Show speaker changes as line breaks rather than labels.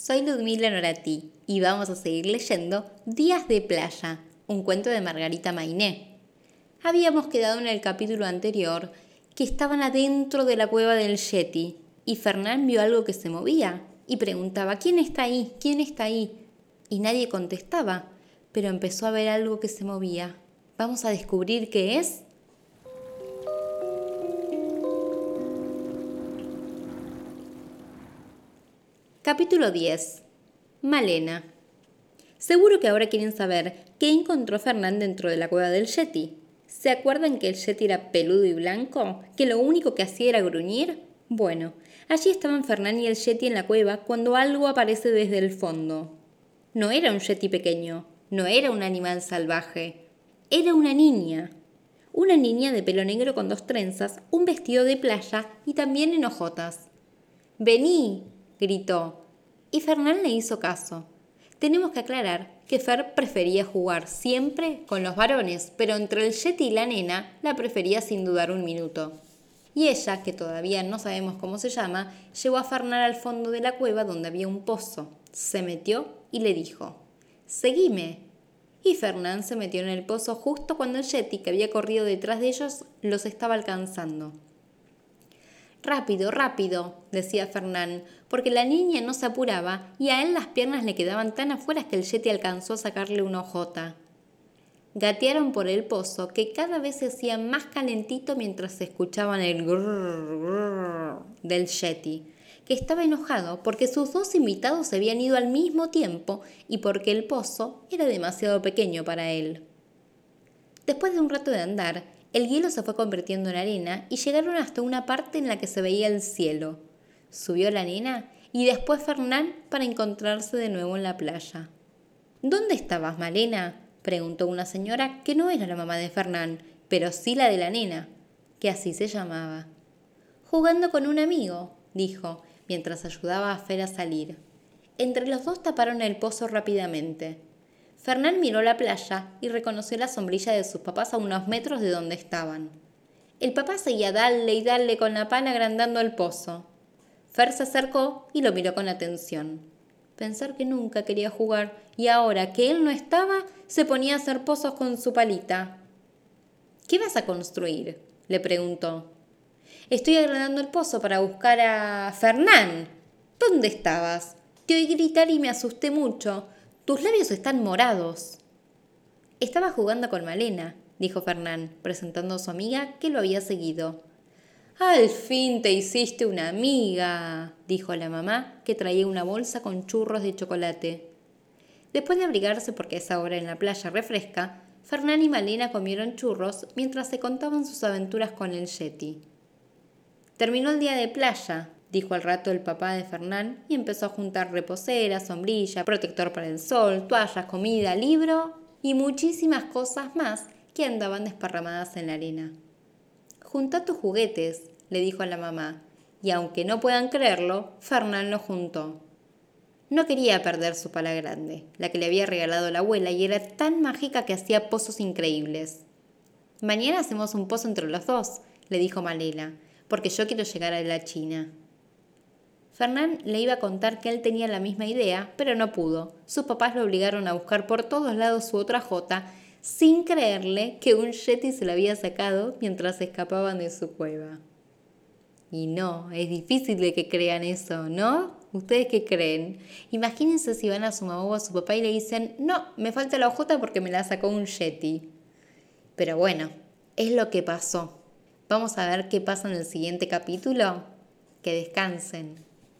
soy Ludmila Norati y vamos a seguir leyendo Días de Playa, un cuento de Margarita Mainé. Habíamos quedado en el capítulo anterior que estaban adentro de la cueva del Yeti y Fernán vio algo que se movía y preguntaba ¿quién está ahí? ¿quién está ahí? Y nadie contestaba, pero empezó a ver algo que se movía. Vamos a descubrir qué es Capítulo 10. Malena. Seguro que ahora quieren saber qué encontró Fernán dentro de la cueva del Yeti. ¿Se acuerdan que el Yeti era peludo y blanco? ¿Que lo único que hacía era gruñir? Bueno, allí estaban Fernán y el Yeti en la cueva cuando algo aparece desde el fondo. No era un Yeti pequeño, no era un animal salvaje, era una niña. Una niña de pelo negro con dos trenzas, un vestido de playa y también en hojotas. Vení, gritó, y Fernán le hizo caso. Tenemos que aclarar que Fer prefería jugar siempre con los varones, pero entre el Yeti y la nena la prefería sin dudar un minuto. Y ella, que todavía no sabemos cómo se llama, llevó a Fernán al fondo de la cueva donde había un pozo. Se metió y le dijo, Seguime. Y Fernán se metió en el pozo justo cuando el Yeti, que había corrido detrás de ellos, los estaba alcanzando. Rápido, rápido, decía Fernán, porque la niña no se apuraba y a él las piernas le quedaban tan afuera que el yeti alcanzó a sacarle una ojota. Gatearon por el pozo que cada vez se hacía más calentito mientras escuchaban el grrr, grrr del yeti, que estaba enojado porque sus dos invitados se habían ido al mismo tiempo y porque el pozo era demasiado pequeño para él. Después de un rato de andar, el hielo se fue convirtiendo en arena y llegaron hasta una parte en la que se veía el cielo. Subió la nena y después Fernán para encontrarse de nuevo en la playa. ¿Dónde estabas, Malena? preguntó una señora que no era la mamá de Fernán, pero sí la de la nena, que así se llamaba. Jugando con un amigo, dijo, mientras ayudaba a Fer a salir. Entre los dos taparon el pozo rápidamente. Fernán miró la playa y reconoció la sombrilla de sus papás a unos metros de donde estaban. El papá seguía darle y darle con la pana agrandando el pozo. Fer se acercó y lo miró con atención. Pensar que nunca quería jugar y ahora que él no estaba, se ponía a hacer pozos con su palita. ¿Qué vas a construir? le preguntó. Estoy agrandando el pozo para buscar a Fernán. ¿Dónde estabas? Te oí gritar y me asusté mucho. Tus labios están morados. Estaba jugando con Malena, dijo Fernán, presentando a su amiga que lo había seguido. Al fin te hiciste una amiga, dijo la mamá, que traía una bolsa con churros de chocolate. Después de abrigarse porque esa hora en la playa refresca, Fernán y Malena comieron churros mientras se contaban sus aventuras con el Yeti. Terminó el día de playa, dijo al rato el papá de Fernán y empezó a juntar reposera, sombrilla, protector para el sol, toallas, comida, libro y muchísimas cosas más que andaban desparramadas en la arena. Junta tus juguetes, le dijo a la mamá, y aunque no puedan creerlo, Fernán lo juntó. No quería perder su pala grande, la que le había regalado la abuela y era tan mágica que hacía pozos increíbles. Mañana hacemos un pozo entre los dos, le dijo Malela, porque yo quiero llegar a la China. Fernán le iba a contar que él tenía la misma idea, pero no pudo. Sus papás lo obligaron a buscar por todos lados su otra jota, sin creerle que un yeti se la había sacado mientras escapaban de su cueva. Y no, es difícil de que crean eso, ¿no? ¿Ustedes qué creen? Imagínense si van a su mamá o a su papá y le dicen, no, me falta la jota porque me la sacó un yeti. Pero bueno, es lo que pasó. Vamos a ver qué pasa en el siguiente capítulo. Que descansen.